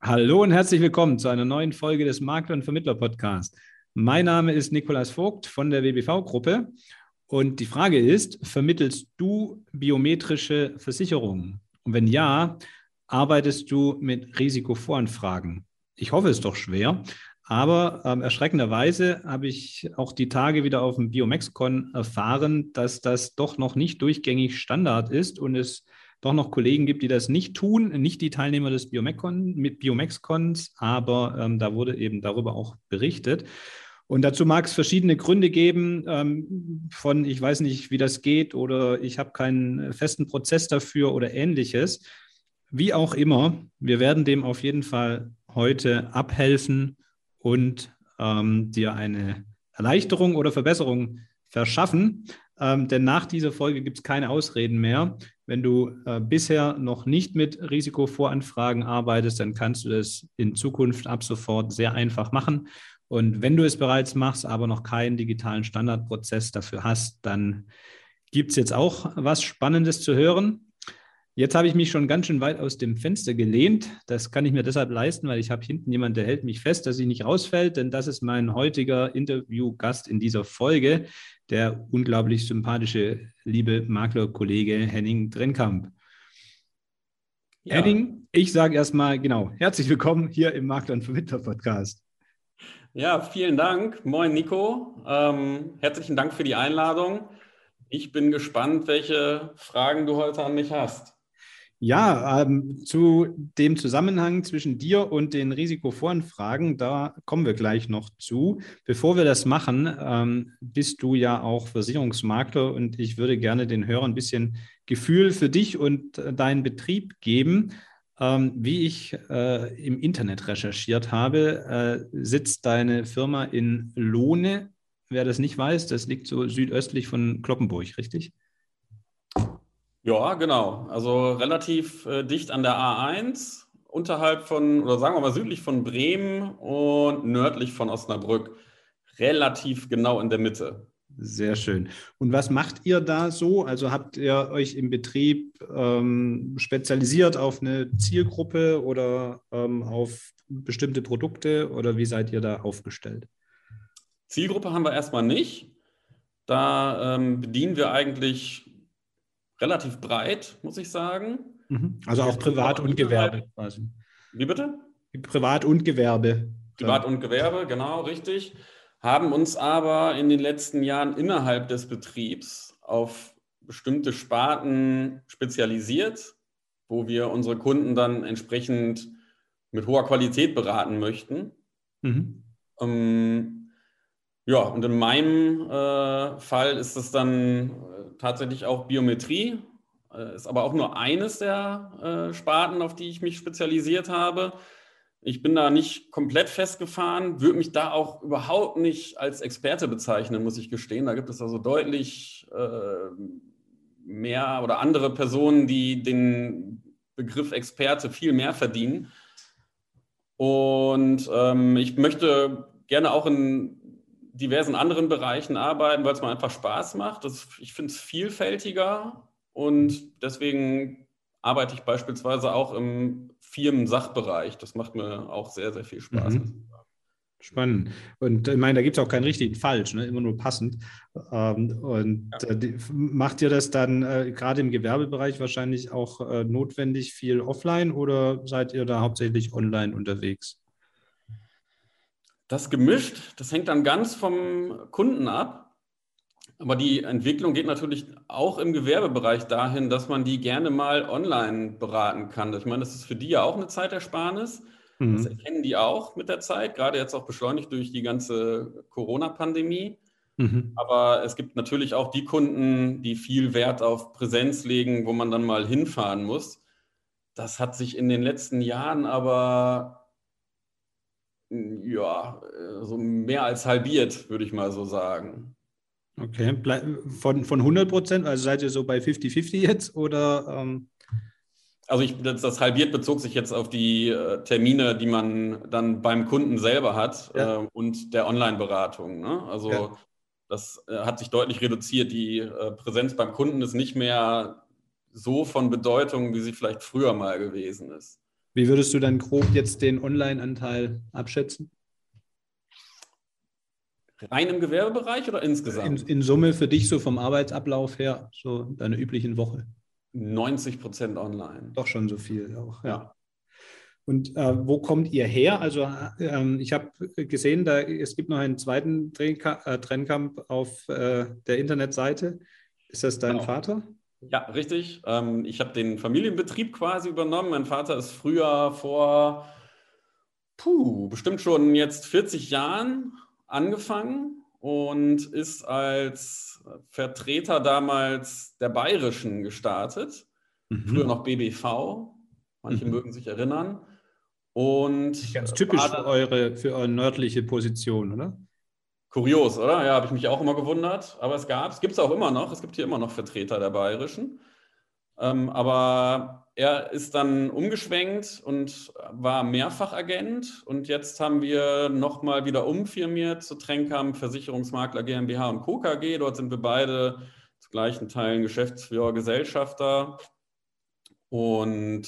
Hallo und herzlich willkommen zu einer neuen Folge des Makler und Vermittler Podcast. Mein Name ist Nikolaus Vogt von der WBV-Gruppe und die Frage ist, vermittelst du biometrische Versicherungen? Und wenn ja, arbeitest du mit Risikovoranfragen? Ich hoffe es doch schwer, aber ähm, erschreckenderweise habe ich auch die Tage wieder auf dem BioMexCon erfahren, dass das doch noch nicht durchgängig Standard ist und es doch noch Kollegen gibt, die das nicht tun, nicht die Teilnehmer des Biomexcons, aber ähm, da wurde eben darüber auch berichtet. Und dazu mag es verschiedene Gründe geben, ähm, von ich weiß nicht, wie das geht oder ich habe keinen festen Prozess dafür oder ähnliches. Wie auch immer, wir werden dem auf jeden Fall heute abhelfen und ähm, dir eine Erleichterung oder Verbesserung verschaffen. Ähm, denn nach dieser Folge gibt es keine Ausreden mehr. Wenn du äh, bisher noch nicht mit Risikovoranfragen arbeitest, dann kannst du das in Zukunft ab sofort sehr einfach machen. Und wenn du es bereits machst, aber noch keinen digitalen Standardprozess dafür hast, dann gibt es jetzt auch was Spannendes zu hören. Jetzt habe ich mich schon ganz schön weit aus dem Fenster gelehnt. Das kann ich mir deshalb leisten, weil ich habe hinten jemanden, der hält mich fest, dass ich nicht rausfällt, denn das ist mein heutiger Interviewgast in dieser Folge, der unglaublich sympathische, liebe Maklerkollege Henning Drenkamp. Ja. Henning, ich sage erstmal genau, herzlich willkommen hier im Makler und Vermittler Podcast. Ja, vielen Dank. Moin, Nico. Ähm, herzlichen Dank für die Einladung. Ich bin gespannt, welche Fragen du heute an mich hast. Ja, ähm, zu dem Zusammenhang zwischen dir und den Risikovoranfragen, da kommen wir gleich noch zu. Bevor wir das machen, ähm, bist du ja auch Versicherungsmakler und ich würde gerne den Hörern ein bisschen Gefühl für dich und äh, deinen Betrieb geben. Ähm, wie ich äh, im Internet recherchiert habe, äh, sitzt deine Firma in Lohne. Wer das nicht weiß, das liegt so südöstlich von Kloppenburg, richtig? Ja, genau. Also relativ äh, dicht an der A1, unterhalb von, oder sagen wir mal südlich von Bremen und nördlich von Osnabrück. Relativ genau in der Mitte. Sehr schön. Und was macht ihr da so? Also habt ihr euch im Betrieb ähm, spezialisiert auf eine Zielgruppe oder ähm, auf bestimmte Produkte oder wie seid ihr da aufgestellt? Zielgruppe haben wir erstmal nicht. Da ähm, bedienen wir eigentlich relativ breit, muss ich sagen. Mhm. Also auch Privat und Gewerbe quasi. Wie bitte? Privat und Gewerbe. Privat und Gewerbe, genau, richtig. Haben uns aber in den letzten Jahren innerhalb des Betriebs auf bestimmte Sparten spezialisiert, wo wir unsere Kunden dann entsprechend mit hoher Qualität beraten möchten. Mhm. Ähm, ja, und in meinem äh, Fall ist es dann tatsächlich auch Biometrie, äh, ist aber auch nur eines der äh, Sparten, auf die ich mich spezialisiert habe. Ich bin da nicht komplett festgefahren, würde mich da auch überhaupt nicht als Experte bezeichnen, muss ich gestehen. Da gibt es also deutlich äh, mehr oder andere Personen, die den Begriff Experte viel mehr verdienen. Und ähm, ich möchte gerne auch in diversen anderen Bereichen arbeiten, weil es mir einfach Spaß macht. Das, ich finde es vielfältiger und deswegen arbeite ich beispielsweise auch im Firmensachbereich. Das macht mir auch sehr, sehr viel Spaß. Mhm. Spannend. Und ich meine, da gibt es auch kein richtig und falsch, ne? immer nur passend. Ähm, und ja. äh, macht ihr das dann äh, gerade im Gewerbebereich wahrscheinlich auch äh, notwendig viel offline oder seid ihr da hauptsächlich online unterwegs? Das gemischt, das hängt dann ganz vom Kunden ab. Aber die Entwicklung geht natürlich auch im Gewerbebereich dahin, dass man die gerne mal online beraten kann. Ich meine, das ist für die ja auch eine Zeitersparnis. Mhm. Das erkennen die auch mit der Zeit, gerade jetzt auch beschleunigt durch die ganze Corona-Pandemie. Mhm. Aber es gibt natürlich auch die Kunden, die viel Wert auf Präsenz legen, wo man dann mal hinfahren muss. Das hat sich in den letzten Jahren aber ja, äh, so mehr als halbiert, würde ich mal so sagen. Okay, von, von 100 Prozent, also seid ihr so bei 50-50 jetzt oder? Ähm also ich, das, das, halbiert bezog sich jetzt auf die äh, Termine, die man dann beim Kunden selber hat ja. äh, und der Online-Beratung. Ne? Also ja. das äh, hat sich deutlich reduziert. Die äh, Präsenz beim Kunden ist nicht mehr so von Bedeutung, wie sie vielleicht früher mal gewesen ist. Wie würdest du dann grob jetzt den Online-Anteil abschätzen? Rein im Gewerbebereich oder insgesamt? In, in, Summe für dich so vom Arbeitsablauf her, so deine üblichen Woche? 90 Prozent online. Doch schon so viel auch. Ja. ja. Und äh, wo kommt ihr her? Also äh, ich habe gesehen, da, es gibt noch einen zweiten äh, Trennkampf auf äh, der Internetseite. Ist das dein genau. Vater? Ja, richtig. Ähm, ich habe den Familienbetrieb quasi übernommen. Mein Vater ist früher vor, puh, bestimmt schon jetzt 40 Jahren angefangen und ist als Vertreter damals der Bayerischen gestartet. Mhm. Früher noch BBV. Manche mhm. mögen sich erinnern. Und ganz typisch für eure, für eure nördliche Position, oder? Kurios, oder? Ja, habe ich mich auch immer gewundert. Aber es gab, es gibt es auch immer noch. Es gibt hier immer noch Vertreter der Bayerischen. Ähm, aber er ist dann umgeschwenkt und war Mehrfachagent. Und jetzt haben wir nochmal wieder umfirmiert zu Trenkam Versicherungsmakler GmbH und Co. KG. Dort sind wir beide zu gleichen Teilen Geschäftsführer, Gesellschafter und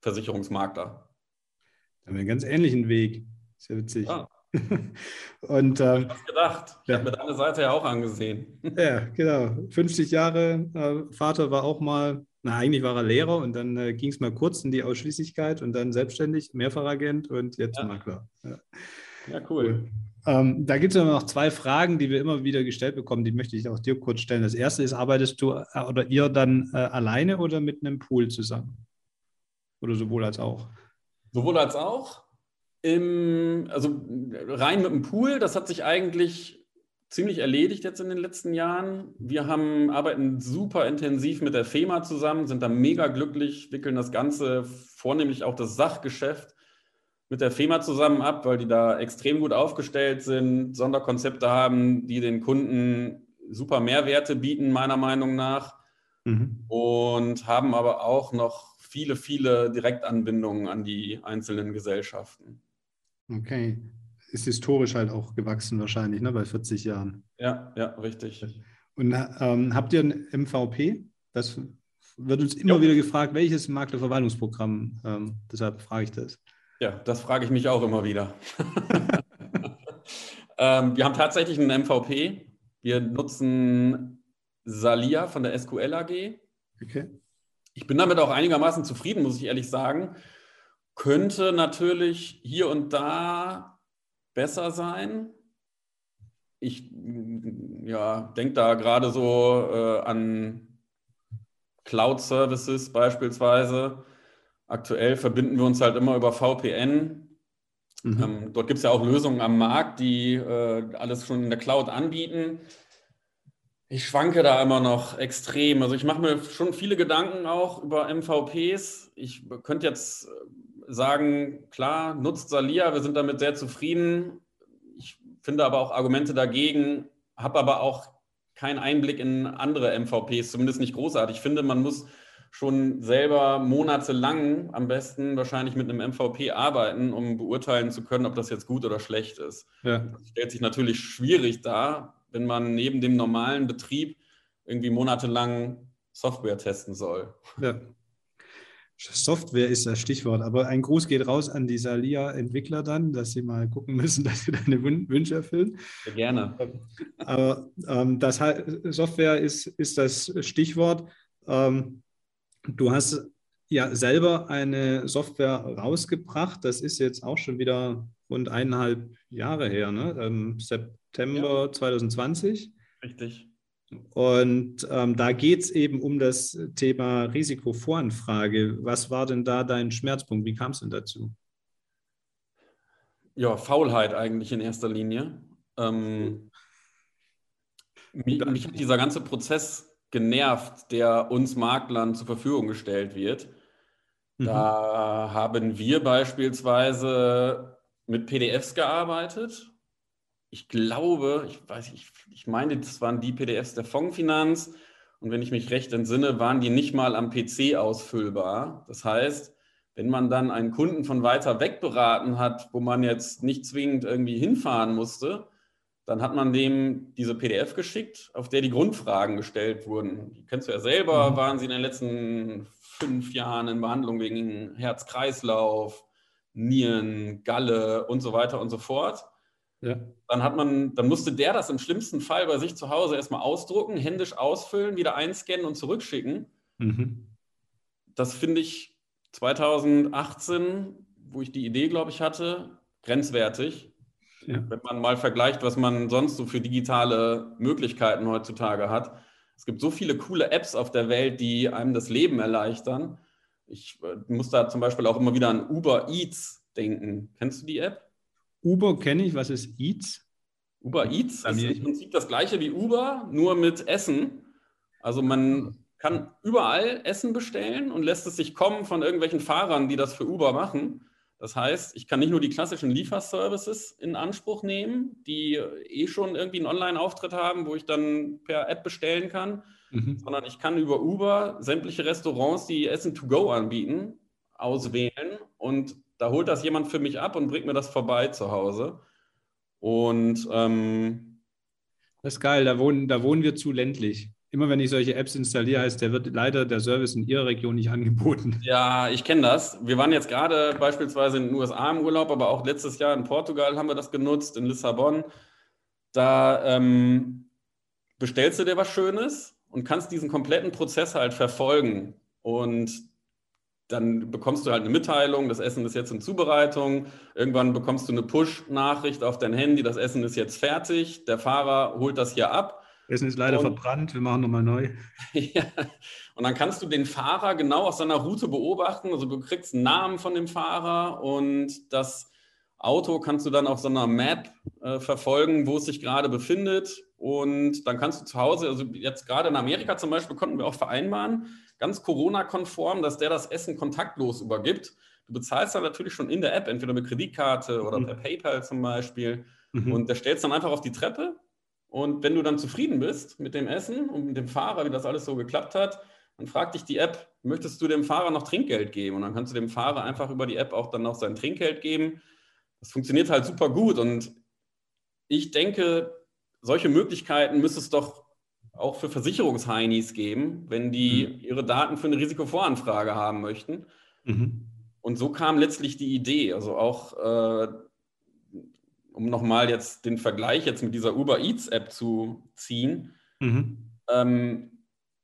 Versicherungsmakler. Da haben wir einen ganz ähnlichen Weg. Sehr witzig. Ja. Und, äh, ich habe gedacht. Ich ja. habe mir deine Seite ja auch angesehen. Ja, genau. 50 Jahre. Äh, Vater war auch mal, na, eigentlich war er Lehrer und dann äh, ging es mal kurz in die Ausschließlichkeit und dann selbstständig, Mehrfachagent und jetzt ja. Makler. Ja, ja cool. Ähm, da gibt es noch zwei Fragen, die wir immer wieder gestellt bekommen, die möchte ich auch dir kurz stellen. Das erste ist, arbeitest du äh, oder ihr dann äh, alleine oder mit einem Pool zusammen? Oder sowohl als auch? Sowohl als auch. Im, also rein mit dem Pool, das hat sich eigentlich ziemlich erledigt jetzt in den letzten Jahren. Wir haben, arbeiten super intensiv mit der FEMA zusammen, sind da mega glücklich, wickeln das Ganze, vornehmlich auch das Sachgeschäft mit der FEMA zusammen ab, weil die da extrem gut aufgestellt sind, Sonderkonzepte haben, die den Kunden super Mehrwerte bieten, meiner Meinung nach. Mhm. Und haben aber auch noch viele, viele Direktanbindungen an die einzelnen Gesellschaften. Okay. Ist historisch halt auch gewachsen wahrscheinlich, ne, bei 40 Jahren. Ja, ja, richtig. Und ähm, habt ihr ein MVP? Das wird uns immer jo. wieder gefragt, welches Maklerverwaltungsprogramm? Ähm, deshalb frage ich das. Ja, das frage ich mich auch immer wieder. ähm, wir haben tatsächlich einen MVP. Wir nutzen Salia von der SQL AG. Okay. Ich bin damit auch einigermaßen zufrieden, muss ich ehrlich sagen. Könnte natürlich hier und da besser sein. Ich ja, denke da gerade so äh, an Cloud-Services beispielsweise. Aktuell verbinden wir uns halt immer über VPN. Mhm. Ähm, dort gibt es ja auch Lösungen am Markt, die äh, alles schon in der Cloud anbieten. Ich schwanke da immer noch extrem. Also ich mache mir schon viele Gedanken auch über MVPs. Ich könnte jetzt äh, sagen, klar, nutzt Salia, wir sind damit sehr zufrieden. Ich finde aber auch Argumente dagegen, habe aber auch keinen Einblick in andere MVPs, zumindest nicht großartig. Ich finde, man muss schon selber monatelang am besten wahrscheinlich mit einem MVP arbeiten, um beurteilen zu können, ob das jetzt gut oder schlecht ist. Ja. Das stellt sich natürlich schwierig dar, wenn man neben dem normalen Betrieb irgendwie monatelang Software testen soll. Ja. Software ist das Stichwort, aber ein Gruß geht raus an die Salia-Entwickler dann, dass sie mal gucken müssen, dass sie deine Wünsche erfüllen. Sehr gerne. Aber ähm, das Software ist, ist das Stichwort. Ähm, du hast ja selber eine Software rausgebracht. Das ist jetzt auch schon wieder rund eineinhalb Jahre her, ne? Ähm, September ja. 2020. Richtig. Und ähm, da geht es eben um das Thema Risikovoranfrage. Was war denn da dein Schmerzpunkt? Wie kam es denn dazu? Ja, Faulheit eigentlich in erster Linie. Ähm, mich, mich hat dieser ganze Prozess genervt, der uns Maklern zur Verfügung gestellt wird. Da mhm. haben wir beispielsweise mit PDFs gearbeitet ich glaube, ich weiß, ich, ich meine, das waren die PDFs der Fondsfinanz. Und wenn ich mich recht entsinne, waren die nicht mal am PC ausfüllbar. Das heißt, wenn man dann einen Kunden von weiter weg beraten hat, wo man jetzt nicht zwingend irgendwie hinfahren musste, dann hat man dem diese PDF geschickt, auf der die Grundfragen gestellt wurden. Die kennst du ja selber, mhm. waren sie in den letzten fünf Jahren in Behandlung wegen Herz-Kreislauf, Nieren, Galle und so weiter und so fort. Ja. Dann hat man, dann musste der das im schlimmsten Fall bei sich zu Hause erstmal ausdrucken, händisch ausfüllen, wieder einscannen und zurückschicken. Mhm. Das finde ich 2018, wo ich die Idee, glaube ich, hatte, grenzwertig. Ja. Wenn man mal vergleicht, was man sonst so für digitale Möglichkeiten heutzutage hat. Es gibt so viele coole Apps auf der Welt, die einem das Leben erleichtern. Ich äh, muss da zum Beispiel auch immer wieder an Uber Eats denken. Kennst du die App? Uber kenne ich. Was ist Eats? Uber Eats ist im Prinzip das gleiche wie Uber, nur mit Essen. Also man kann überall Essen bestellen und lässt es sich kommen von irgendwelchen Fahrern, die das für Uber machen. Das heißt, ich kann nicht nur die klassischen Lieferservices in Anspruch nehmen, die eh schon irgendwie einen Online-Auftritt haben, wo ich dann per App bestellen kann, mhm. sondern ich kann über Uber sämtliche Restaurants, die Essen to go anbieten, auswählen und da holt das jemand für mich ab und bringt mir das vorbei zu Hause. Und ähm, das ist geil, da wohnen, da wohnen wir zu ländlich immer wenn ich solche Apps installiere, heißt, der wird leider der Service in Ihrer Region nicht angeboten. Ja, ich kenne das. Wir waren jetzt gerade beispielsweise in den USA im Urlaub, aber auch letztes Jahr in Portugal haben wir das genutzt, in Lissabon. Da ähm, bestellst du dir was Schönes und kannst diesen kompletten Prozess halt verfolgen. Und dann bekommst du halt eine Mitteilung, das Essen ist jetzt in Zubereitung. Irgendwann bekommst du eine Push-Nachricht auf dein Handy, das Essen ist jetzt fertig. Der Fahrer holt das hier ab Essen ist leider und, verbrannt, wir machen nochmal neu. ja. Und dann kannst du den Fahrer genau aus seiner Route beobachten. Also du kriegst einen Namen von dem Fahrer und das Auto kannst du dann auf so einer Map äh, verfolgen, wo es sich gerade befindet. Und dann kannst du zu Hause, also jetzt gerade in Amerika zum Beispiel, konnten wir auch vereinbaren, ganz Corona-konform, dass der das Essen kontaktlos übergibt. Du bezahlst dann natürlich schon in der App, entweder mit Kreditkarte oder mhm. per PayPal zum Beispiel. Mhm. Und der stellt es dann einfach auf die Treppe und wenn du dann zufrieden bist mit dem Essen und mit dem Fahrer, wie das alles so geklappt hat, dann fragt dich die App, möchtest du dem Fahrer noch Trinkgeld geben? Und dann kannst du dem Fahrer einfach über die App auch dann noch sein Trinkgeld geben. Das funktioniert halt super gut. Und ich denke, solche Möglichkeiten müsste es doch auch für Versicherungsheinis geben, wenn die mhm. ihre Daten für eine Risikovoranfrage haben möchten. Mhm. Und so kam letztlich die Idee. Also auch äh, um nochmal jetzt den Vergleich jetzt mit dieser Uber Eats App zu ziehen. Mhm. Ähm,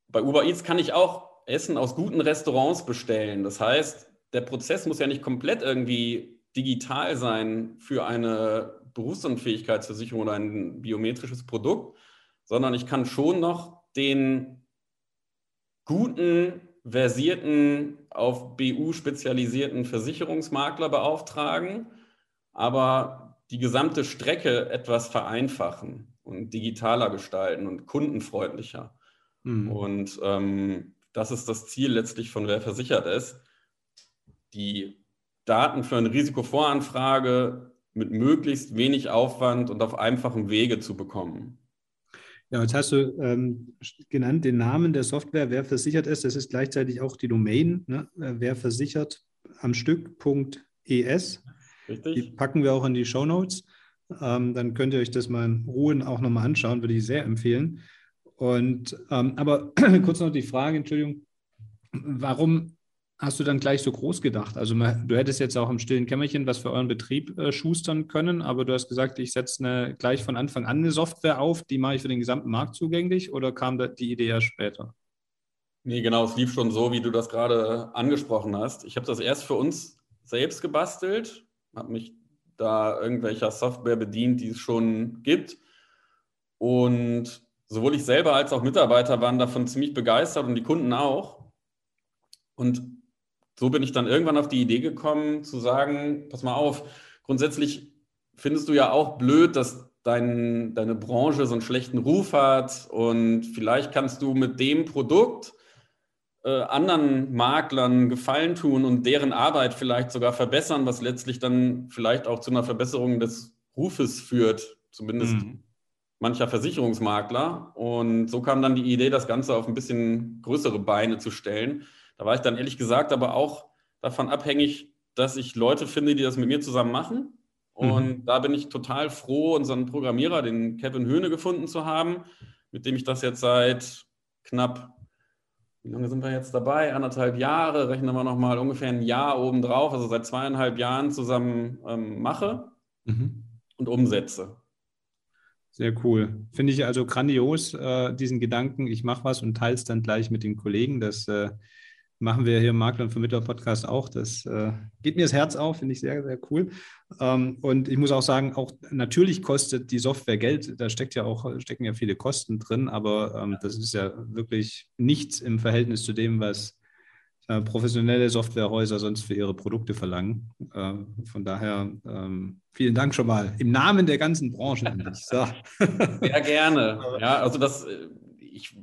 bei Uber Eats kann ich auch Essen aus guten Restaurants bestellen. Das heißt, der Prozess muss ja nicht komplett irgendwie digital sein für eine Berufsunfähigkeitsversicherung oder ein biometrisches Produkt, sondern ich kann schon noch den guten, versierten, auf BU spezialisierten Versicherungsmakler beauftragen, aber die gesamte Strecke etwas vereinfachen und digitaler gestalten und kundenfreundlicher. Mhm. Und ähm, das ist das Ziel letztlich von Wer versichert ist, die Daten für eine Risikovoranfrage mit möglichst wenig Aufwand und auf einfachem Wege zu bekommen. Ja, jetzt hast du ähm, genannt den Namen der Software, wer versichert ist. Das ist gleichzeitig auch die Domain, ne? wer versichert am Stück.es. Richtig. Die packen wir auch in die Show Notes. Ähm, dann könnt ihr euch das mal in Ruhe auch nochmal anschauen, würde ich sehr empfehlen. Und ähm, aber kurz noch die Frage, Entschuldigung, warum hast du dann gleich so groß gedacht? Also du hättest jetzt auch im stillen Kämmerchen was für euren Betrieb äh, schustern können, aber du hast gesagt, ich setze eine, gleich von Anfang an eine Software auf, die mache ich für den gesamten Markt zugänglich oder kam die Idee ja später? Nee, genau, es lief schon so, wie du das gerade angesprochen hast. Ich habe das erst für uns selbst gebastelt habe mich da irgendwelcher Software bedient, die es schon gibt. Und sowohl ich selber als auch Mitarbeiter waren davon ziemlich begeistert und die Kunden auch. Und so bin ich dann irgendwann auf die Idee gekommen, zu sagen, pass mal auf, grundsätzlich findest du ja auch blöd, dass dein, deine Branche so einen schlechten Ruf hat und vielleicht kannst du mit dem Produkt äh, anderen Maklern Gefallen tun und deren Arbeit vielleicht sogar verbessern, was letztlich dann vielleicht auch zu einer Verbesserung des Rufes führt, zumindest mhm. mancher Versicherungsmakler. Und so kam dann die Idee, das Ganze auf ein bisschen größere Beine zu stellen. Da war ich dann ehrlich gesagt aber auch davon abhängig, dass ich Leute finde, die das mit mir zusammen machen. Und mhm. da bin ich total froh, unseren Programmierer, den Kevin Höhne, gefunden zu haben, mit dem ich das jetzt seit knapp wie lange sind wir jetzt dabei? Anderthalb Jahre, rechnen wir nochmal ungefähr ein Jahr obendrauf, also seit zweieinhalb Jahren zusammen ähm, mache mhm. und umsetze. Sehr cool. Finde ich also grandios, äh, diesen Gedanken, ich mache was und teile es dann gleich mit den Kollegen. Das äh, machen wir hier im Makler und Vermittler Podcast auch. Das äh, geht mir das Herz auf, finde ich sehr, sehr cool. Ähm, und ich muss auch sagen, auch natürlich kostet die Software Geld. Da steckt ja auch, stecken ja viele Kosten drin, aber ähm, das ist ja wirklich nichts im Verhältnis zu dem, was äh, professionelle Softwarehäuser sonst für ihre Produkte verlangen. Äh, von daher ähm, vielen Dank schon mal im Namen der ganzen Branche. So. Sehr gerne. Ja, also das, äh, ich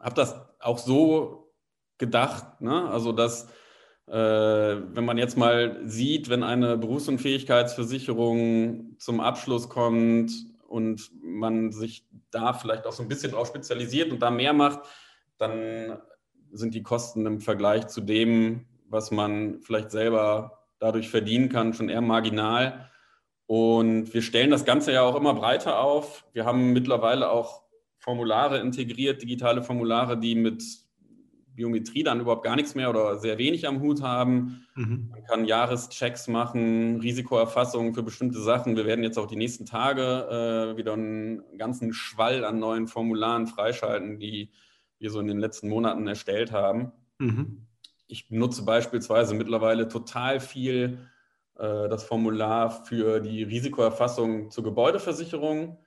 habe das auch so gedacht. Ne? Also dass, äh, wenn man jetzt mal sieht, wenn eine Berufsunfähigkeitsversicherung zum Abschluss kommt und man sich da vielleicht auch so ein bisschen drauf spezialisiert und da mehr macht, dann sind die Kosten im Vergleich zu dem, was man vielleicht selber dadurch verdienen kann, schon eher marginal. Und wir stellen das Ganze ja auch immer breiter auf. Wir haben mittlerweile auch Formulare integriert, digitale Formulare, die mit Biometrie dann überhaupt gar nichts mehr oder sehr wenig am Hut haben. Mhm. Man kann Jahreschecks machen, Risikoerfassungen für bestimmte Sachen. Wir werden jetzt auch die nächsten Tage äh, wieder einen ganzen Schwall an neuen Formularen freischalten, die wir so in den letzten Monaten erstellt haben. Mhm. Ich nutze beispielsweise mittlerweile total viel äh, das Formular für die Risikoerfassung zur Gebäudeversicherung.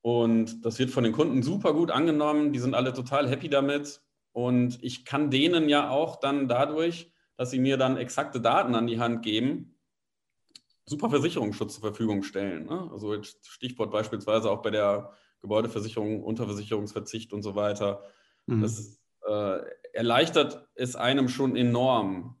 Und das wird von den Kunden super gut angenommen. Die sind alle total happy damit. Und ich kann denen ja auch dann dadurch, dass sie mir dann exakte Daten an die Hand geben, super Versicherungsschutz zur Verfügung stellen. Ne? Also Stichwort beispielsweise auch bei der Gebäudeversicherung, Unterversicherungsverzicht und so weiter. Mhm. Das äh, erleichtert es einem schon enorm.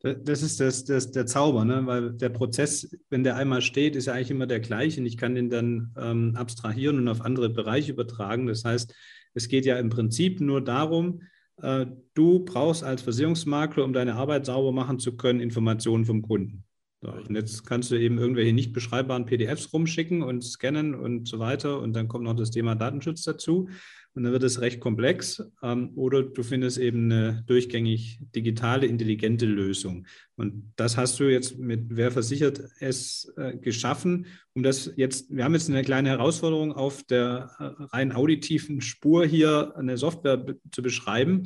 Das ist das, das, der Zauber, ne? weil der Prozess, wenn der einmal steht, ist ja eigentlich immer der gleiche und ich kann den dann ähm, abstrahieren und auf andere Bereiche übertragen. Das heißt, es geht ja im Prinzip nur darum, äh, du brauchst als Versicherungsmakler, um deine Arbeit sauber machen zu können, Informationen vom Kunden. So, und jetzt kannst du eben irgendwelche nicht beschreibbaren PDFs rumschicken und scannen und so weiter. Und dann kommt noch das Thema Datenschutz dazu und dann wird es recht komplex. Ähm, oder du findest eben eine durchgängig digitale, intelligente Lösung. Und das hast du jetzt mit Wer versichert es äh, geschaffen, um das jetzt, wir haben jetzt eine kleine Herausforderung auf der äh, rein auditiven Spur hier eine Software zu beschreiben.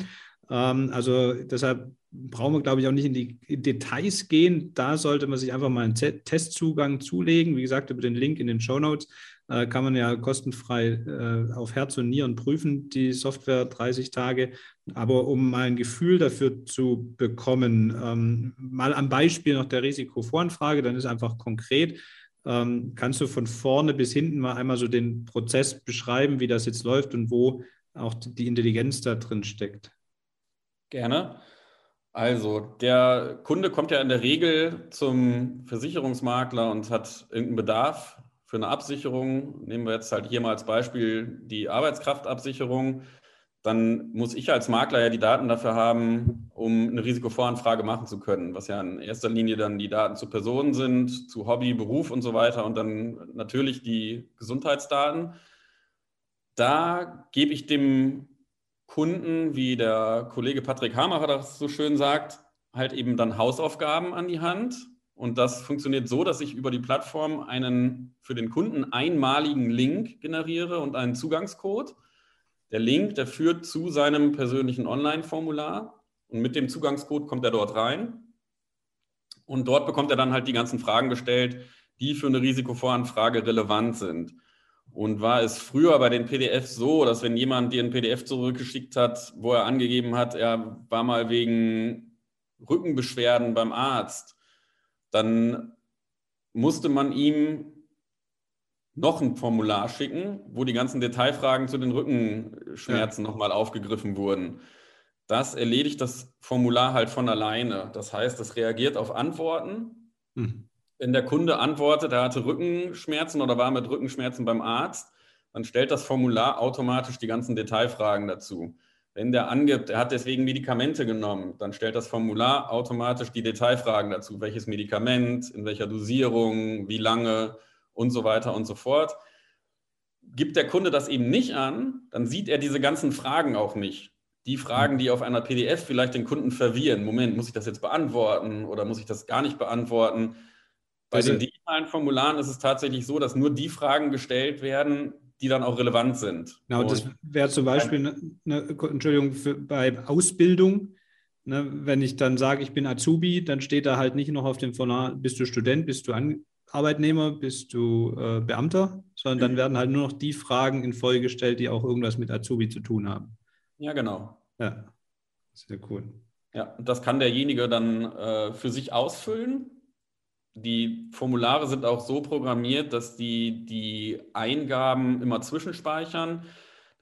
Ähm, also deshalb brauchen wir, glaube ich, auch nicht in die Details gehen. Da sollte man sich einfach mal einen Testzugang zulegen. Wie gesagt, über den Link in den Show Notes äh, kann man ja kostenfrei äh, auf Herz und Nieren prüfen, die Software 30 Tage. Aber um mal ein Gefühl dafür zu bekommen, ähm, mal am Beispiel noch der Risikovoranfrage, dann ist einfach konkret. Ähm, kannst du von vorne bis hinten mal einmal so den Prozess beschreiben, wie das jetzt läuft und wo auch die Intelligenz da drin steckt? Gerne. Also, der Kunde kommt ja in der Regel zum Versicherungsmakler und hat irgendeinen Bedarf für eine Absicherung, nehmen wir jetzt halt hier mal als Beispiel die Arbeitskraftabsicherung, dann muss ich als Makler ja die Daten dafür haben, um eine Risikovoranfrage machen zu können, was ja in erster Linie dann die Daten zu Personen sind, zu Hobby, Beruf und so weiter und dann natürlich die Gesundheitsdaten. Da gebe ich dem Kunden, wie der Kollege Patrick Hamacher das so schön sagt, halt eben dann Hausaufgaben an die Hand und das funktioniert so, dass ich über die Plattform einen für den Kunden einmaligen Link generiere und einen Zugangscode. Der Link, der führt zu seinem persönlichen Online-Formular und mit dem Zugangscode kommt er dort rein. Und dort bekommt er dann halt die ganzen Fragen gestellt, die für eine Risikovoranfrage relevant sind. Und war es früher bei den PDFs so, dass wenn jemand dir ein PDF zurückgeschickt hat, wo er angegeben hat, er war mal wegen Rückenbeschwerden beim Arzt, dann musste man ihm noch ein Formular schicken, wo die ganzen Detailfragen zu den Rückenschmerzen ja. nochmal aufgegriffen wurden. Das erledigt das Formular halt von alleine. Das heißt, es reagiert auf Antworten. Mhm. Wenn der Kunde antwortet, er hatte Rückenschmerzen oder war mit Rückenschmerzen beim Arzt, dann stellt das Formular automatisch die ganzen Detailfragen dazu. Wenn der angibt, er hat deswegen Medikamente genommen, dann stellt das Formular automatisch die Detailfragen dazu, welches Medikament, in welcher Dosierung, wie lange und so weiter und so fort. Gibt der Kunde das eben nicht an, dann sieht er diese ganzen Fragen auch nicht. die Fragen, die auf einer PDF vielleicht den Kunden verwirren. Moment, muss ich das jetzt beantworten oder muss ich das gar nicht beantworten? Bei also, den digitalen Formularen ist es tatsächlich so, dass nur die Fragen gestellt werden, die dann auch relevant sind. Genau, Und das wäre zum Beispiel, eine, eine, Entschuldigung, für, bei Ausbildung, ne, wenn ich dann sage, ich bin Azubi, dann steht da halt nicht noch auf dem Formular, bist du Student, bist du An Arbeitnehmer, bist du äh, Beamter, sondern dann mhm. werden halt nur noch die Fragen in Folge gestellt, die auch irgendwas mit Azubi zu tun haben. Ja, genau. Ja, sehr cool. Ja, das kann derjenige dann äh, für sich ausfüllen. Die Formulare sind auch so programmiert, dass die die Eingaben immer zwischenspeichern.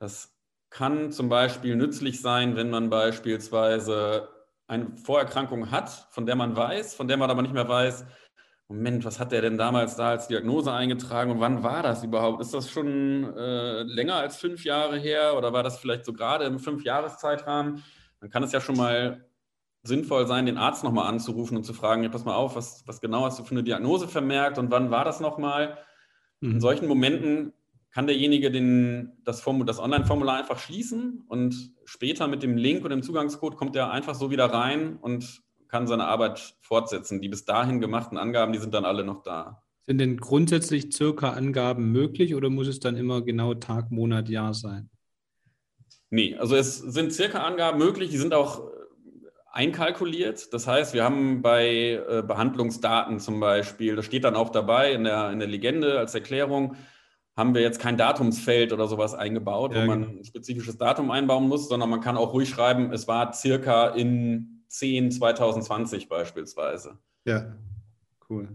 Das kann zum Beispiel nützlich sein, wenn man beispielsweise eine Vorerkrankung hat, von der man weiß, von der man aber nicht mehr weiß, Moment, was hat der denn damals da als Diagnose eingetragen und wann war das überhaupt? Ist das schon äh, länger als fünf Jahre her oder war das vielleicht so gerade im Fünfjahreszeitrahmen? Dann kann es ja schon mal sinnvoll sein, den Arzt nochmal anzurufen und zu fragen, ja, pass mal auf, was, was genau hast du für eine Diagnose vermerkt und wann war das nochmal? Mhm. In solchen Momenten kann derjenige den, das, das Online-Formular einfach schließen und später mit dem Link und dem Zugangscode kommt er einfach so wieder rein und kann seine Arbeit fortsetzen. Die bis dahin gemachten Angaben, die sind dann alle noch da. Sind denn grundsätzlich circa Angaben möglich oder muss es dann immer genau Tag, Monat, Jahr sein? Nee, also es sind circa Angaben möglich, die sind auch einkalkuliert. Das heißt, wir haben bei äh, Behandlungsdaten zum Beispiel, das steht dann auch dabei in der, in der Legende als Erklärung, haben wir jetzt kein Datumsfeld oder sowas eingebaut, ja, wo man genau. ein spezifisches Datum einbauen muss, sondern man kann auch ruhig schreiben, es war circa in 10 2020 beispielsweise. Ja, cool.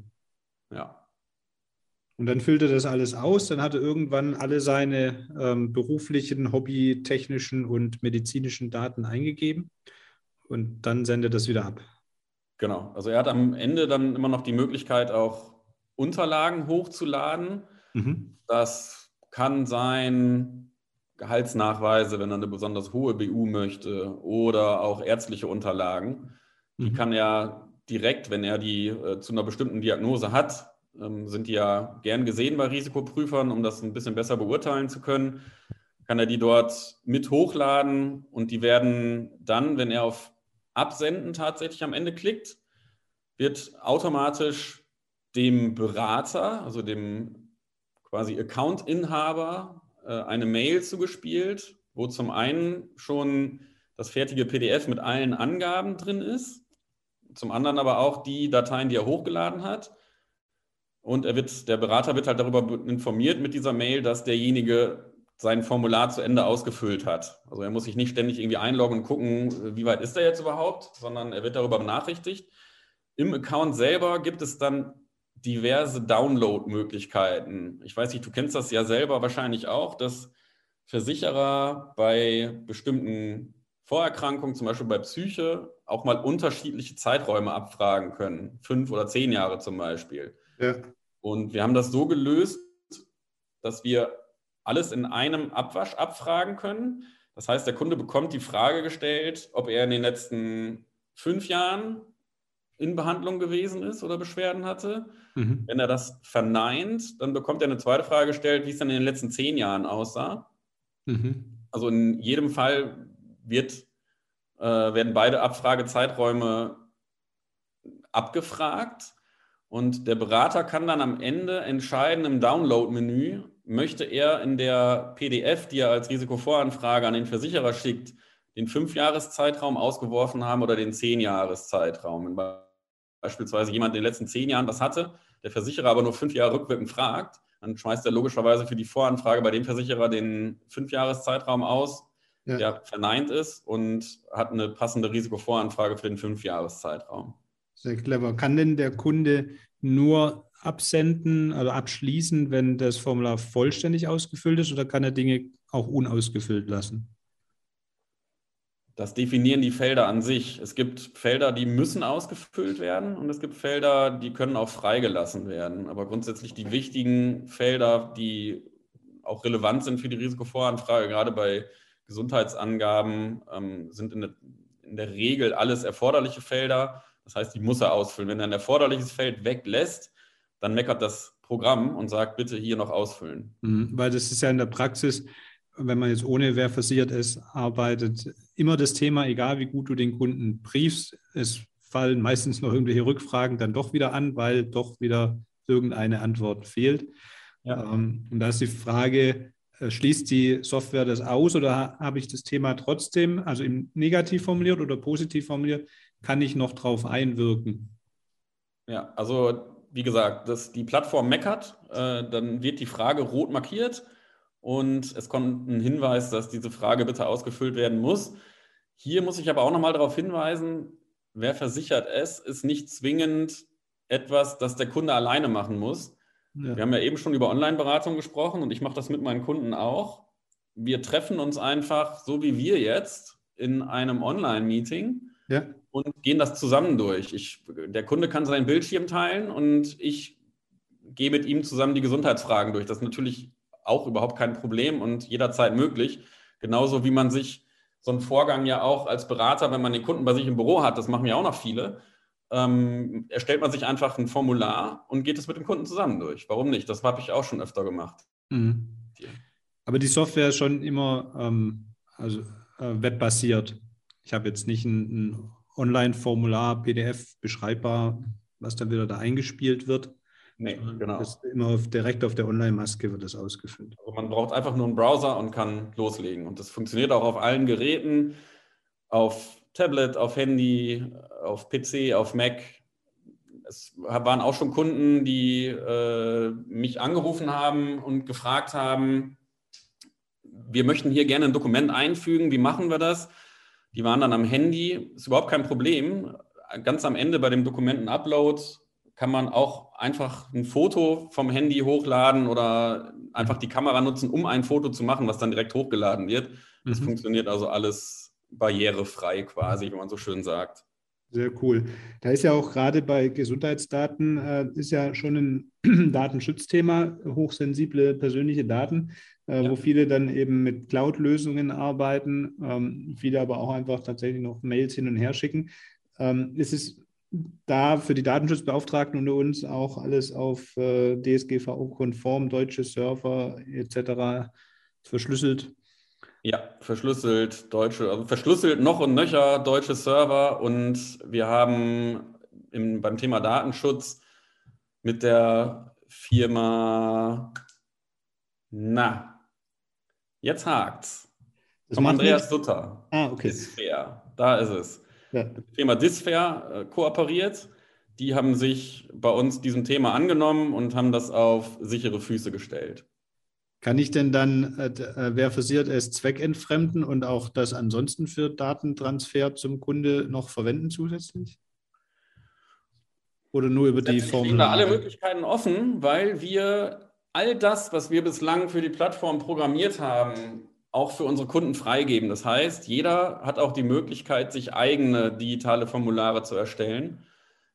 Ja. Und dann füllt er das alles aus, dann hat er irgendwann alle seine ähm, beruflichen, hobbytechnischen und medizinischen Daten eingegeben und dann sendet er das wieder ab. Genau, also er hat am Ende dann immer noch die Möglichkeit, auch Unterlagen hochzuladen. Mhm. Das kann sein Gehaltsnachweise, wenn er eine besonders hohe BU möchte oder auch ärztliche Unterlagen. Die mhm. kann er direkt, wenn er die äh, zu einer bestimmten Diagnose hat, ähm, sind die ja gern gesehen bei Risikoprüfern, um das ein bisschen besser beurteilen zu können, kann er die dort mit hochladen und die werden dann, wenn er auf Absenden tatsächlich am Ende klickt, wird automatisch dem Berater, also dem quasi Account-Inhaber äh, eine Mail zugespielt, wo zum einen schon das fertige PDF mit allen Angaben drin ist, zum anderen aber auch die Dateien, die er hochgeladen hat. Und er wird, der Berater wird halt darüber informiert mit dieser Mail, dass derjenige sein Formular zu Ende ausgefüllt hat. Also er muss sich nicht ständig irgendwie einloggen und gucken, wie weit ist er jetzt überhaupt, sondern er wird darüber benachrichtigt. Im Account selber gibt es dann diverse Download-Möglichkeiten. Ich weiß nicht, du kennst das ja selber wahrscheinlich auch, dass Versicherer bei bestimmten Vorerkrankungen, zum Beispiel bei Psyche, auch mal unterschiedliche Zeiträume abfragen können. Fünf oder zehn Jahre zum Beispiel. Ja. Und wir haben das so gelöst, dass wir alles in einem Abwasch abfragen können. Das heißt, der Kunde bekommt die Frage gestellt, ob er in den letzten fünf Jahren in Behandlung gewesen ist oder Beschwerden hatte. Mhm. Wenn er das verneint, dann bekommt er eine zweite Frage gestellt, wie es dann in den letzten zehn Jahren aussah. Mhm. Also in jedem Fall wird, äh, werden beide Abfragezeiträume abgefragt und der Berater kann dann am Ende entscheiden im Download-Menü, möchte er in der PDF, die er als Risikovoranfrage an den Versicherer schickt, den Fünfjahreszeitraum ausgeworfen haben oder den Zehnjahreszeitraum beispielsweise jemand in den letzten zehn Jahren was hatte, der Versicherer aber nur fünf Jahre rückwirkend fragt, dann schmeißt er logischerweise für die Voranfrage bei dem Versicherer den Fünfjahreszeitraum aus, ja. der verneint ist und hat eine passende Risikovoranfrage für den Fünfjahreszeitraum. Sehr clever. Kann denn der Kunde nur absenden, also abschließen, wenn das Formular vollständig ausgefüllt ist oder kann er Dinge auch unausgefüllt lassen? Das definieren die Felder an sich. Es gibt Felder, die müssen ausgefüllt werden und es gibt Felder, die können auch freigelassen werden. Aber grundsätzlich die wichtigen Felder, die auch relevant sind für die Risikovoranfrage, gerade bei Gesundheitsangaben, ähm, sind in der, in der Regel alles erforderliche Felder. Das heißt, die muss er ausfüllen. Wenn er ein erforderliches Feld weglässt, dann meckert das Programm und sagt, bitte hier noch ausfüllen. Mhm, weil das ist ja in der Praxis wenn man jetzt ohne wer versichert ist, arbeitet, immer das Thema, egal wie gut du den Kunden briefst, es fallen meistens noch irgendwelche Rückfragen dann doch wieder an, weil doch wieder irgendeine Antwort fehlt. Ja. Ähm, und da ist die Frage, äh, schließt die Software das aus oder habe ich das Thema trotzdem, also im negativ formuliert oder positiv formuliert, kann ich noch drauf einwirken? Ja, also wie gesagt, dass die Plattform meckert, äh, dann wird die Frage rot markiert und es kommt ein Hinweis, dass diese Frage bitte ausgefüllt werden muss. Hier muss ich aber auch nochmal darauf hinweisen, wer versichert es, ist nicht zwingend etwas, das der Kunde alleine machen muss. Ja. Wir haben ja eben schon über Online-Beratung gesprochen und ich mache das mit meinen Kunden auch. Wir treffen uns einfach, so wie wir jetzt, in einem Online-Meeting ja. Und gehen das zusammen durch. Ich, der Kunde kann seinen Bildschirm teilen und ich gehe mit ihm zusammen die Gesundheitsfragen durch. Das ist natürlich auch überhaupt kein Problem und jederzeit möglich. Genauso wie man sich so einen Vorgang ja auch als Berater, wenn man den Kunden bei sich im Büro hat, das machen ja auch noch viele, ähm, erstellt man sich einfach ein Formular und geht es mit dem Kunden zusammen durch. Warum nicht? Das habe ich auch schon öfter gemacht. Mhm. Aber die Software ist schon immer ähm, also, äh, webbasiert. Ich habe jetzt nicht ein, ein Online-Formular, PDF beschreibbar, was dann wieder da eingespielt wird. Nee, genau. Das immer auf, direkt auf der Online-Maske wird das ausgefüllt. Also man braucht einfach nur einen Browser und kann loslegen. Und das funktioniert auch auf allen Geräten, auf Tablet, auf Handy, auf PC, auf Mac. Es waren auch schon Kunden, die äh, mich angerufen haben und gefragt haben, wir möchten hier gerne ein Dokument einfügen, wie machen wir das? Die waren dann am Handy, ist überhaupt kein Problem. Ganz am Ende bei dem Dokumenten-Upload kann man auch einfach ein Foto vom Handy hochladen oder einfach die Kamera nutzen, um ein Foto zu machen, was dann direkt hochgeladen wird. Das mhm. funktioniert also alles barrierefrei quasi, wie man so schön sagt. Sehr cool. Da ist ja auch gerade bei Gesundheitsdaten, äh, ist ja schon ein Datenschutzthema, hochsensible persönliche Daten, äh, ja. wo viele dann eben mit Cloud-Lösungen arbeiten, ähm, viele aber auch einfach tatsächlich noch Mails hin und her schicken. Ähm, ist es da für die Datenschutzbeauftragten unter uns auch alles auf äh, DSGVO-konform, deutsche Server etc. verschlüsselt? Ja, verschlüsselt deutsche, also verschlüsselt noch und nöcher deutsche Server und wir haben im, beim Thema Datenschutz mit der Firma, na, jetzt hakt's. Das Vom Andreas nicht? Sutter. Ah, okay. Disfair, da ist es. Ja. Die Firma Disfair äh, kooperiert. Die haben sich bei uns diesem Thema angenommen und haben das auf sichere Füße gestellt. Kann ich denn dann äh, äh, versiert ist, zweckentfremden und auch das ansonsten für Datentransfer zum Kunde noch verwenden zusätzlich? Oder nur über die Formel? Wir alle Möglichkeiten offen, weil wir all das, was wir bislang für die Plattform programmiert haben, auch für unsere Kunden freigeben. Das heißt, jeder hat auch die Möglichkeit, sich eigene digitale Formulare zu erstellen.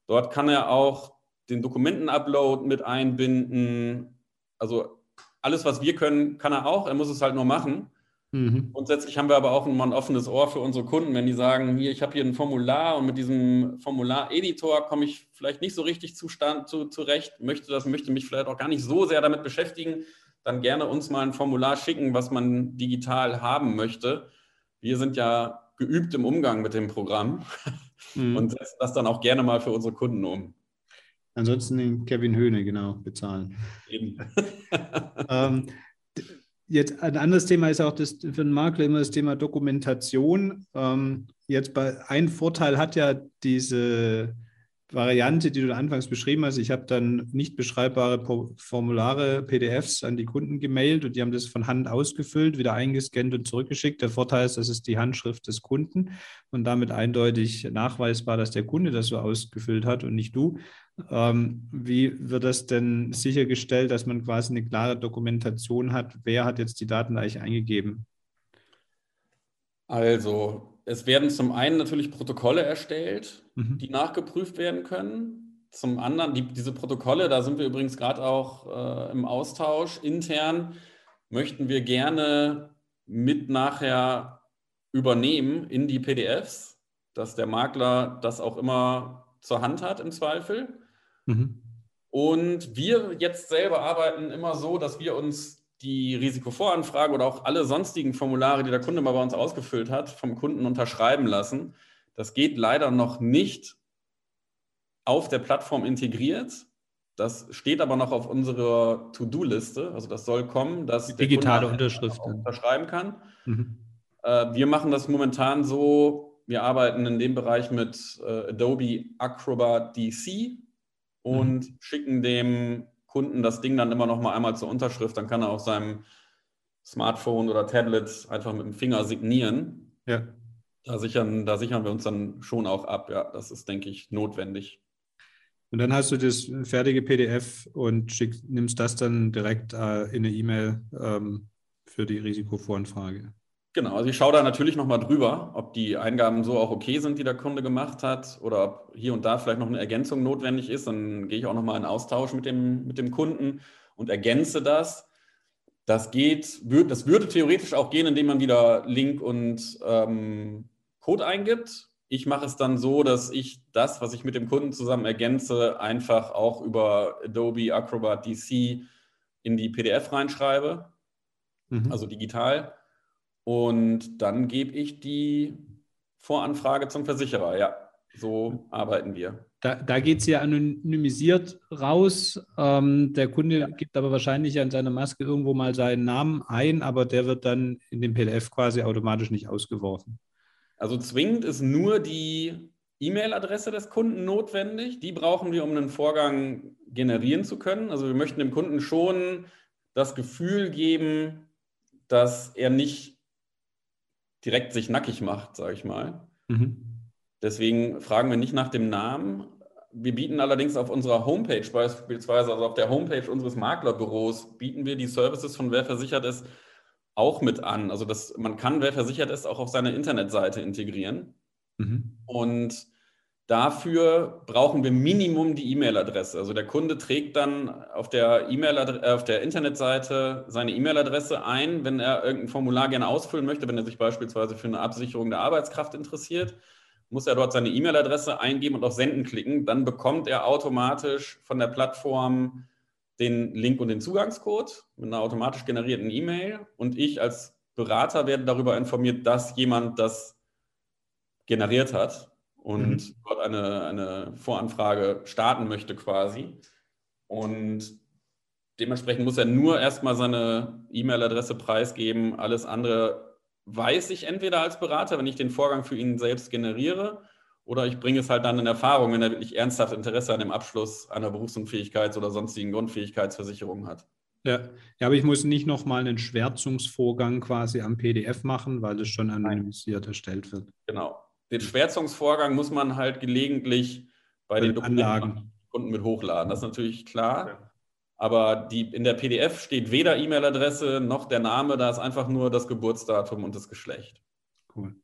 Dort kann er auch den Dokumentenupload mit einbinden. Also alles, was wir können, kann er auch. Er muss es halt nur machen. Mhm. Grundsätzlich haben wir aber auch immer ein offenes Ohr für unsere Kunden, wenn die sagen, hier, ich habe hier ein Formular und mit diesem Formular-Editor komme ich vielleicht nicht so richtig zustand, zu, zurecht, möchte das, möchte mich vielleicht auch gar nicht so sehr damit beschäftigen, dann gerne uns mal ein Formular schicken, was man digital haben möchte. Wir sind ja geübt im Umgang mit dem Programm mhm. und setzen das dann auch gerne mal für unsere Kunden um. Ansonsten den Kevin Höhne, genau, bezahlen. Eben. ähm, jetzt ein anderes Thema ist auch das, für den Makler immer das Thema Dokumentation. Ähm, jetzt bei ein Vorteil hat ja diese Variante, die du anfangs beschrieben hast. Ich habe dann nicht beschreibbare Formulare, PDFs an die Kunden gemailt und die haben das von Hand ausgefüllt, wieder eingescannt und zurückgeschickt. Der Vorteil ist, das ist die Handschrift des Kunden und damit eindeutig nachweisbar, dass der Kunde das so ausgefüllt hat und nicht du. Ähm, wie wird das denn sichergestellt, dass man quasi eine klare Dokumentation hat? Wer hat jetzt die Daten eigentlich eingegeben? Also, es werden zum einen natürlich Protokolle erstellt, mhm. die nachgeprüft werden können. Zum anderen, die, diese Protokolle, da sind wir übrigens gerade auch äh, im Austausch intern, möchten wir gerne mit nachher übernehmen in die PDFs, dass der Makler das auch immer zur Hand hat im Zweifel. Mhm. Und wir jetzt selber arbeiten immer so, dass wir uns die Risikovoranfrage oder auch alle sonstigen Formulare, die der Kunde mal bei uns ausgefüllt hat, vom Kunden unterschreiben lassen. Das geht leider noch nicht auf der Plattform integriert. Das steht aber noch auf unserer To-Do-Liste. Also das soll kommen, dass die digitale Unterschrift unterschreiben kann. Mhm. Äh, wir machen das momentan so, wir arbeiten in dem Bereich mit äh, Adobe Acrobat DC und mhm. schicken dem Kunden das Ding dann immer noch mal einmal zur Unterschrift. Dann kann er auf seinem Smartphone oder Tablet einfach mit dem Finger signieren. Ja. Da sichern, da sichern wir uns dann schon auch ab. Ja, das ist, denke ich, notwendig. Und dann hast du das fertige PDF und schick, nimmst das dann direkt äh, in eine E-Mail ähm, für die Risikovoranfrage. Genau, also ich schaue da natürlich nochmal drüber, ob die Eingaben so auch okay sind, die der Kunde gemacht hat, oder ob hier und da vielleicht noch eine Ergänzung notwendig ist. Dann gehe ich auch nochmal in Austausch mit dem, mit dem Kunden und ergänze das. Das geht, das würde theoretisch auch gehen, indem man wieder Link und ähm, Code eingibt. Ich mache es dann so, dass ich das, was ich mit dem Kunden zusammen ergänze, einfach auch über Adobe Acrobat DC in die PDF reinschreibe, mhm. also digital und dann gebe ich die Voranfrage zum Versicherer. Ja, so arbeiten wir. Da, da geht es ja anonymisiert raus. Ähm, der Kunde ja. gibt aber wahrscheinlich an seiner Maske irgendwo mal seinen Namen ein, aber der wird dann in dem PDF quasi automatisch nicht ausgeworfen. Also zwingend ist nur die E-Mail-Adresse des Kunden notwendig. Die brauchen wir, um einen Vorgang generieren zu können. Also wir möchten dem Kunden schon das Gefühl geben, dass er nicht direkt sich nackig macht, sage ich mal. Mhm. Deswegen fragen wir nicht nach dem Namen. Wir bieten allerdings auf unserer Homepage beispielsweise, also auf der Homepage unseres Maklerbüros, bieten wir die Services von Wer versichert ist auch mit an. Also das, man kann Wer versichert ist auch auf seine Internetseite integrieren. Mhm. Und Dafür brauchen wir Minimum die E-Mail-Adresse. Also der Kunde trägt dann auf der, e äh, auf der Internetseite seine E-Mail-Adresse ein, wenn er irgendein Formular gerne ausfüllen möchte, wenn er sich beispielsweise für eine Absicherung der Arbeitskraft interessiert, muss er dort seine E-Mail-Adresse eingeben und auf Senden klicken. Dann bekommt er automatisch von der Plattform den Link und den Zugangscode mit einer automatisch generierten E-Mail. Und ich als Berater werde darüber informiert, dass jemand das generiert hat und mhm. dort eine, eine Voranfrage starten möchte quasi. Und dementsprechend muss er nur erstmal seine E-Mail-Adresse preisgeben. Alles andere weiß ich entweder als Berater, wenn ich den Vorgang für ihn selbst generiere, oder ich bringe es halt dann in Erfahrung, wenn er wirklich ernsthaft Interesse an dem Abschluss einer Berufsunfähigkeits- oder sonstigen Grundfähigkeitsversicherung hat. Ja. ja, aber ich muss nicht nochmal einen Schwärzungsvorgang quasi am PDF machen, weil es schon anonymisiert erstellt wird. Genau den Schwärzungsvorgang muss man halt gelegentlich bei den Anlagen Kunden mit hochladen. Das ist natürlich klar. Ja. Aber die, in der PDF steht weder E-Mail-Adresse noch der Name, da ist einfach nur das Geburtsdatum und das Geschlecht. Cool.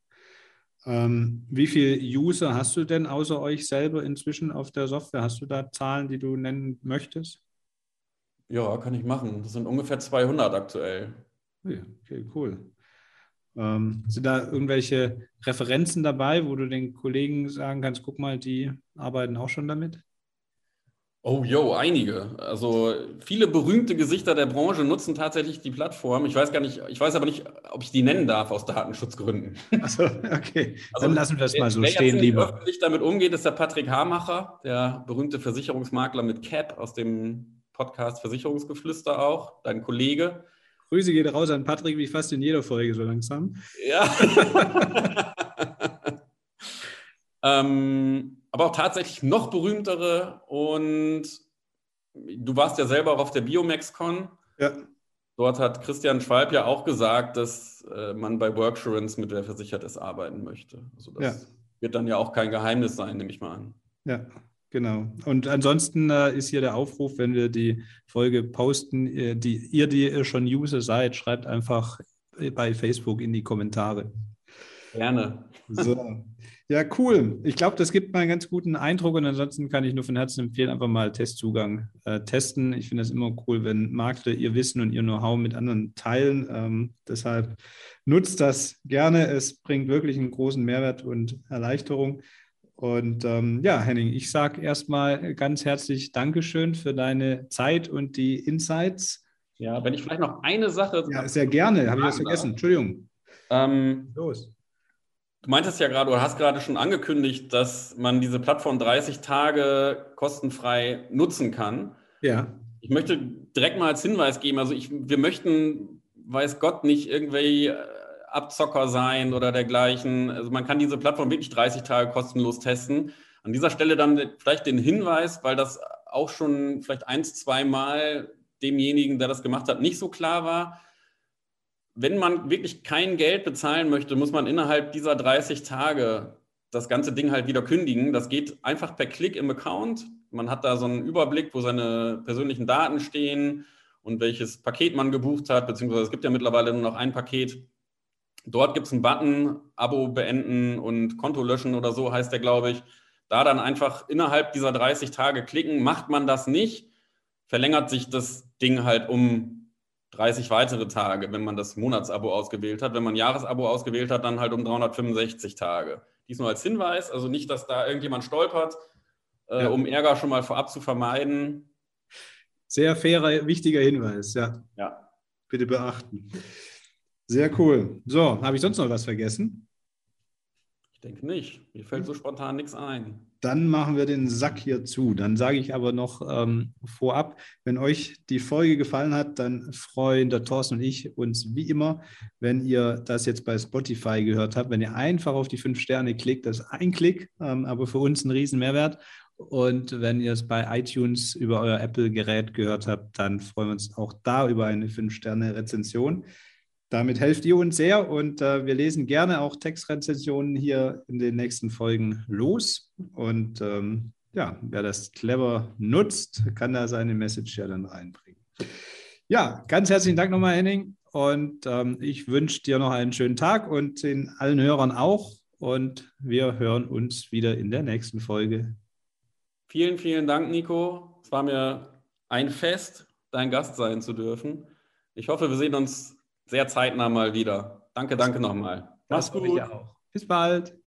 Ähm, wie viele User hast du denn außer euch selber inzwischen auf der Software? Hast du da Zahlen, die du nennen möchtest? Ja, kann ich machen. Das sind ungefähr 200 aktuell. Okay, cool. Ähm, sind da irgendwelche Referenzen dabei, wo du den Kollegen sagen kannst, guck mal, die arbeiten auch schon damit? Oh, yo, einige. Also viele berühmte Gesichter der Branche nutzen tatsächlich die Plattform. Ich weiß gar nicht, ich weiß aber nicht, ob ich die nennen darf aus Datenschutzgründen. Achso, okay. Also, Dann lassen wir das mal so wer stehen, jetzt lieber. öffentlich damit umgeht, ist der Patrick Hamacher, der berühmte Versicherungsmakler mit CAP aus dem Podcast Versicherungsgeflüster auch, dein Kollege. Grüße geht raus an Patrick, wie fast in jeder Folge so langsam. Ja. ähm, aber auch tatsächlich noch berühmtere und du warst ja selber auch auf der BiomexCon. Ja. Dort hat Christian Schwalb ja auch gesagt, dass äh, man bei Worksurance mit wer versichert ist arbeiten möchte. Also das ja. wird dann ja auch kein Geheimnis sein, nehme ich mal an. Ja, Genau. Und ansonsten äh, ist hier der Aufruf, wenn wir die Folge posten, äh, die, ihr, die ihr schon User seid, schreibt einfach bei Facebook in die Kommentare. Gerne. So. Ja, cool. Ich glaube, das gibt mal einen ganz guten Eindruck und ansonsten kann ich nur von Herzen empfehlen, einfach mal Testzugang äh, testen. Ich finde es immer cool, wenn Makler ihr Wissen und ihr Know-how mit anderen teilen. Ähm, deshalb nutzt das gerne. Es bringt wirklich einen großen Mehrwert und Erleichterung. Und ähm, ja, Henning, ich sage erstmal ganz herzlich Dankeschön für deine Zeit und die Insights. Ja, wenn ich vielleicht noch eine Sache. Ja, sehr gerne. Habe ich das vergessen. Entschuldigung. Ähm, Los. Du meintest ja gerade oder hast gerade schon angekündigt, dass man diese Plattform 30 Tage kostenfrei nutzen kann. Ja. Ich möchte direkt mal als Hinweis geben, also ich, wir möchten, weiß Gott, nicht irgendwie äh, Abzocker sein oder dergleichen. Also man kann diese Plattform wirklich 30 Tage kostenlos testen. An dieser Stelle dann vielleicht den Hinweis, weil das auch schon vielleicht ein, zwei Mal demjenigen, der das gemacht hat, nicht so klar war wenn man wirklich kein Geld bezahlen möchte, muss man innerhalb dieser 30 Tage das ganze Ding halt wieder kündigen. Das geht einfach per Klick im Account. Man hat da so einen Überblick, wo seine persönlichen Daten stehen und welches Paket man gebucht hat, beziehungsweise es gibt ja mittlerweile nur noch ein Paket. Dort gibt es einen Button, Abo beenden und Konto löschen oder so heißt der, glaube ich. Da dann einfach innerhalb dieser 30 Tage klicken. Macht man das nicht, verlängert sich das Ding halt um 30 weitere Tage, wenn man das Monatsabo ausgewählt hat. Wenn man ein Jahresabo ausgewählt hat, dann halt um 365 Tage. Dies nur als Hinweis, also nicht, dass da irgendjemand stolpert, äh, ja. um Ärger schon mal vorab zu vermeiden. Sehr fairer, wichtiger Hinweis, ja. Ja. Bitte beachten. Sehr cool. So, habe ich sonst noch was vergessen? Ich denke nicht. Mir fällt so spontan nichts ein dann machen wir den Sack hier zu. Dann sage ich aber noch ähm, vorab, wenn euch die Folge gefallen hat, dann freuen der Thorsten und ich uns wie immer, wenn ihr das jetzt bei Spotify gehört habt, wenn ihr einfach auf die fünf Sterne klickt, das ist ein Klick, ähm, aber für uns ein riesen Mehrwert. Und wenn ihr es bei iTunes über euer Apple-Gerät gehört habt, dann freuen wir uns auch da über eine fünf Sterne Rezension. Damit helft ihr uns sehr und äh, wir lesen gerne auch Textrezensionen hier in den nächsten Folgen los. Und ähm, ja, wer das clever nutzt, kann da seine Message ja dann reinbringen. Ja, ganz herzlichen Dank nochmal, Henning. Und ähm, ich wünsche dir noch einen schönen Tag und den allen Hörern auch. Und wir hören uns wieder in der nächsten Folge. Vielen, vielen Dank, Nico. Es war mir ein Fest, dein Gast sein zu dürfen. Ich hoffe, wir sehen uns sehr zeitnah mal wieder. Danke, danke nochmal. Mach's gut. Bis bald.